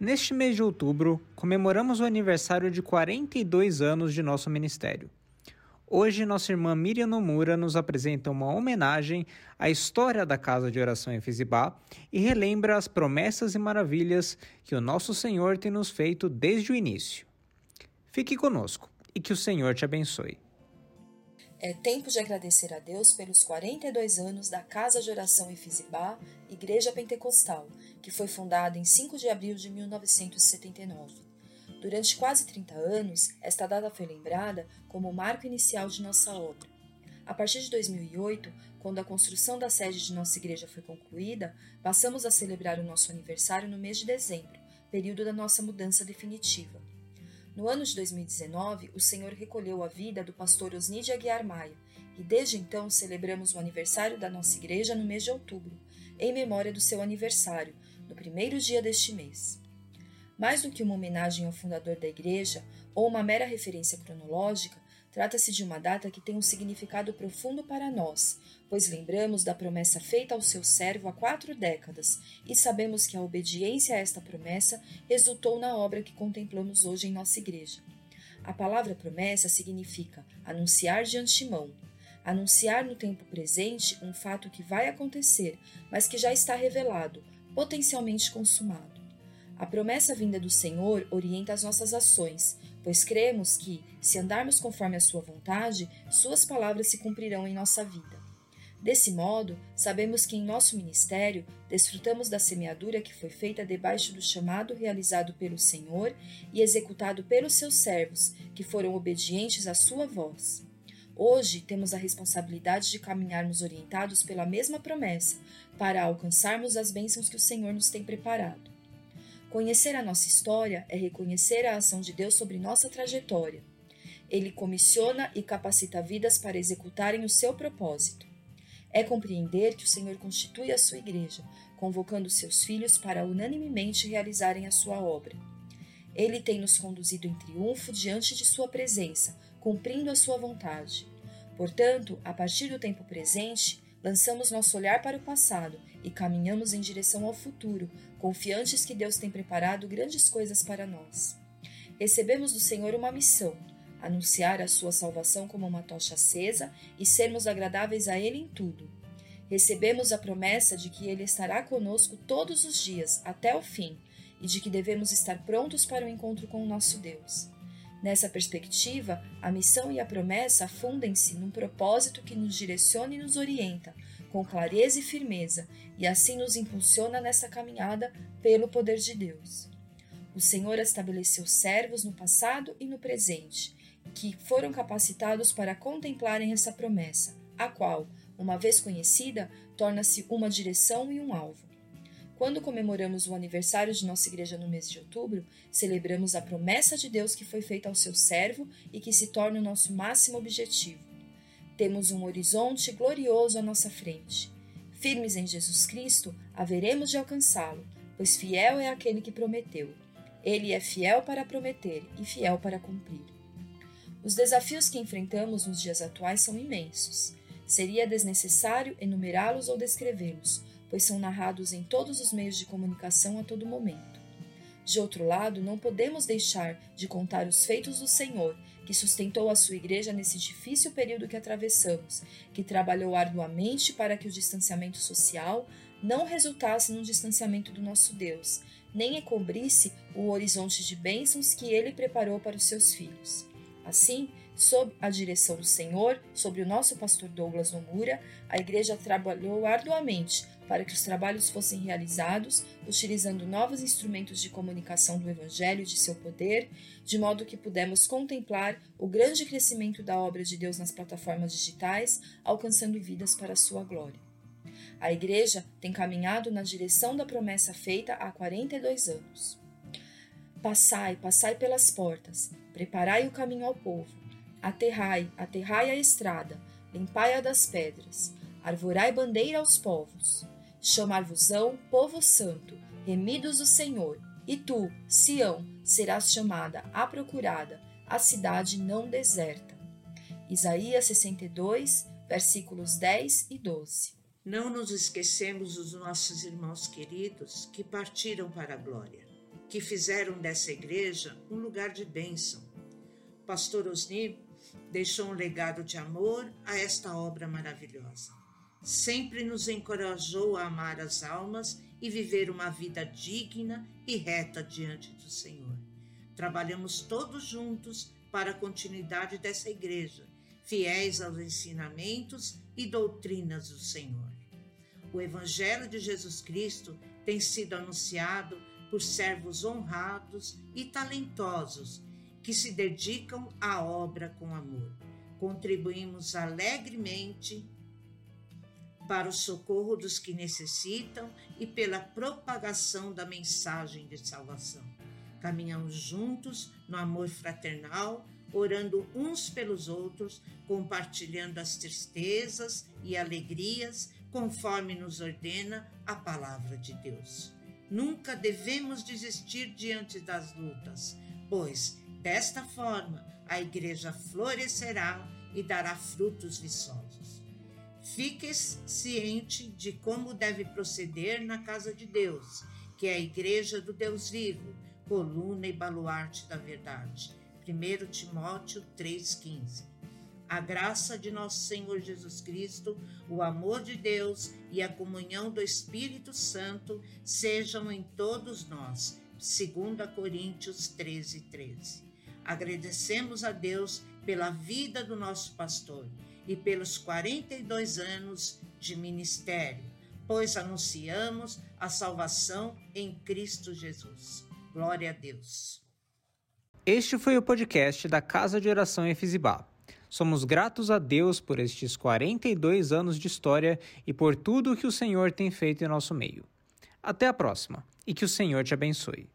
Neste mês de outubro, comemoramos o aniversário de 42 anos de nosso ministério. Hoje, nossa irmã Miriam Nomura nos apresenta uma homenagem à história da Casa de Oração em Fizibá e relembra as promessas e maravilhas que o nosso Senhor tem nos feito desde o início. Fique conosco e que o Senhor te abençoe. É tempo de agradecer a Deus pelos 42 anos da Casa de Oração Efizibá, Igreja Pentecostal, que foi fundada em 5 de abril de 1979. Durante quase 30 anos, esta data foi lembrada como o marco inicial de nossa obra. A partir de 2008, quando a construção da sede de nossa igreja foi concluída, passamos a celebrar o nosso aniversário no mês de dezembro, período da nossa mudança definitiva. No ano de 2019, o Senhor recolheu a vida do pastor Osnídia Aguiar Maia, e desde então celebramos o aniversário da nossa igreja no mês de outubro, em memória do seu aniversário, no primeiro dia deste mês. Mais do que uma homenagem ao fundador da igreja ou uma mera referência cronológica, Trata-se de uma data que tem um significado profundo para nós, pois lembramos da promessa feita ao seu servo há quatro décadas e sabemos que a obediência a esta promessa resultou na obra que contemplamos hoje em nossa igreja. A palavra promessa significa anunciar de antemão, anunciar no tempo presente um fato que vai acontecer, mas que já está revelado, potencialmente consumado. A promessa vinda do Senhor orienta as nossas ações, pois cremos que, se andarmos conforme a Sua vontade, Suas palavras se cumprirão em nossa vida. Desse modo, sabemos que em nosso ministério desfrutamos da semeadura que foi feita debaixo do chamado realizado pelo Senhor e executado pelos seus servos, que foram obedientes à sua voz. Hoje temos a responsabilidade de caminharmos orientados pela mesma promessa, para alcançarmos as bênçãos que o Senhor nos tem preparado. Conhecer a nossa história é reconhecer a ação de Deus sobre nossa trajetória. Ele comissiona e capacita vidas para executarem o seu propósito. É compreender que o Senhor constitui a sua igreja, convocando seus filhos para unanimemente realizarem a sua obra. Ele tem nos conduzido em triunfo diante de sua presença, cumprindo a sua vontade. Portanto, a partir do tempo presente, lançamos nosso olhar para o passado e caminhamos em direção ao futuro, confiantes que Deus tem preparado grandes coisas para nós. Recebemos do Senhor uma missão: anunciar a sua salvação como uma tocha acesa e sermos agradáveis a Ele em tudo. Recebemos a promessa de que Ele estará conosco todos os dias, até o fim, e de que devemos estar prontos para o encontro com o nosso Deus. Nessa perspectiva, a missão e a promessa fundem-se num propósito que nos direciona e nos orienta, com clareza e firmeza, e assim nos impulsiona nessa caminhada pelo poder de Deus. O Senhor estabeleceu servos no passado e no presente, que foram capacitados para contemplarem essa promessa, a qual, uma vez conhecida, torna-se uma direção e um alvo. Quando comemoramos o aniversário de nossa igreja no mês de outubro, celebramos a promessa de Deus que foi feita ao seu servo e que se torna o nosso máximo objetivo. Temos um horizonte glorioso à nossa frente. Firmes em Jesus Cristo, haveremos de alcançá-lo, pois fiel é aquele que prometeu. Ele é fiel para prometer e fiel para cumprir. Os desafios que enfrentamos nos dias atuais são imensos. Seria desnecessário enumerá-los ou descrevê-los, pois são narrados em todos os meios de comunicação a todo momento. De outro lado, não podemos deixar de contar os feitos do Senhor, que sustentou a sua igreja nesse difícil período que atravessamos, que trabalhou arduamente para que o distanciamento social não resultasse num distanciamento do nosso Deus, nem encobrisse o horizonte de bênçãos que ele preparou para os seus filhos. Assim, sob a direção do Senhor, sobre o nosso pastor Douglas Nomura, a igreja trabalhou arduamente para que os trabalhos fossem realizados utilizando novos instrumentos de comunicação do Evangelho e de seu poder, de modo que pudemos contemplar o grande crescimento da obra de Deus nas plataformas digitais, alcançando vidas para a sua glória. A Igreja tem caminhado na direção da promessa feita há 42 anos. Passai, passai pelas portas, preparai o caminho ao povo, aterrai, aterrai a estrada, limpai-a das pedras, arvorai bandeira aos povos. Chamar-vos-ão povo santo, remidos do Senhor, e tu, Sião, serás chamada a procurada, a cidade não deserta. Isaías 62, versículos 10 e 12. Não nos esquecemos dos nossos irmãos queridos que partiram para a glória. que fizeram dessa igreja um lugar de bênção. Pastor Osni deixou um legado de amor a esta obra maravilhosa. Sempre nos encorajou a amar as almas e viver uma vida digna e reta diante do Senhor. Trabalhamos todos juntos para a continuidade dessa igreja, fiéis aos ensinamentos e doutrinas do Senhor. O Evangelho de Jesus Cristo tem sido anunciado por servos honrados e talentosos que se dedicam à obra com amor. Contribuímos alegremente para o socorro dos que necessitam e pela propagação da mensagem de salvação. Caminhamos juntos no amor fraternal, orando uns pelos outros, compartilhando as tristezas e alegrias, conforme nos ordena a palavra de Deus. Nunca devemos desistir diante das lutas, pois desta forma a igreja florescerá e dará frutos viçosos. Fique ciente de como deve proceder na casa de Deus, que é a igreja do Deus vivo, coluna e baluarte da verdade. 1 Timóteo 3,15. A graça de nosso Senhor Jesus Cristo, o amor de Deus e a comunhão do Espírito Santo sejam em todos nós. 2 Coríntios 13, 13. Agradecemos a Deus pela vida do nosso pastor e pelos 42 anos de ministério, pois anunciamos a salvação em Cristo Jesus. Glória a Deus. Este foi o podcast da Casa de Oração Efizibá. Somos gratos a Deus por estes 42 anos de história e por tudo que o Senhor tem feito em nosso meio. Até a próxima e que o Senhor te abençoe.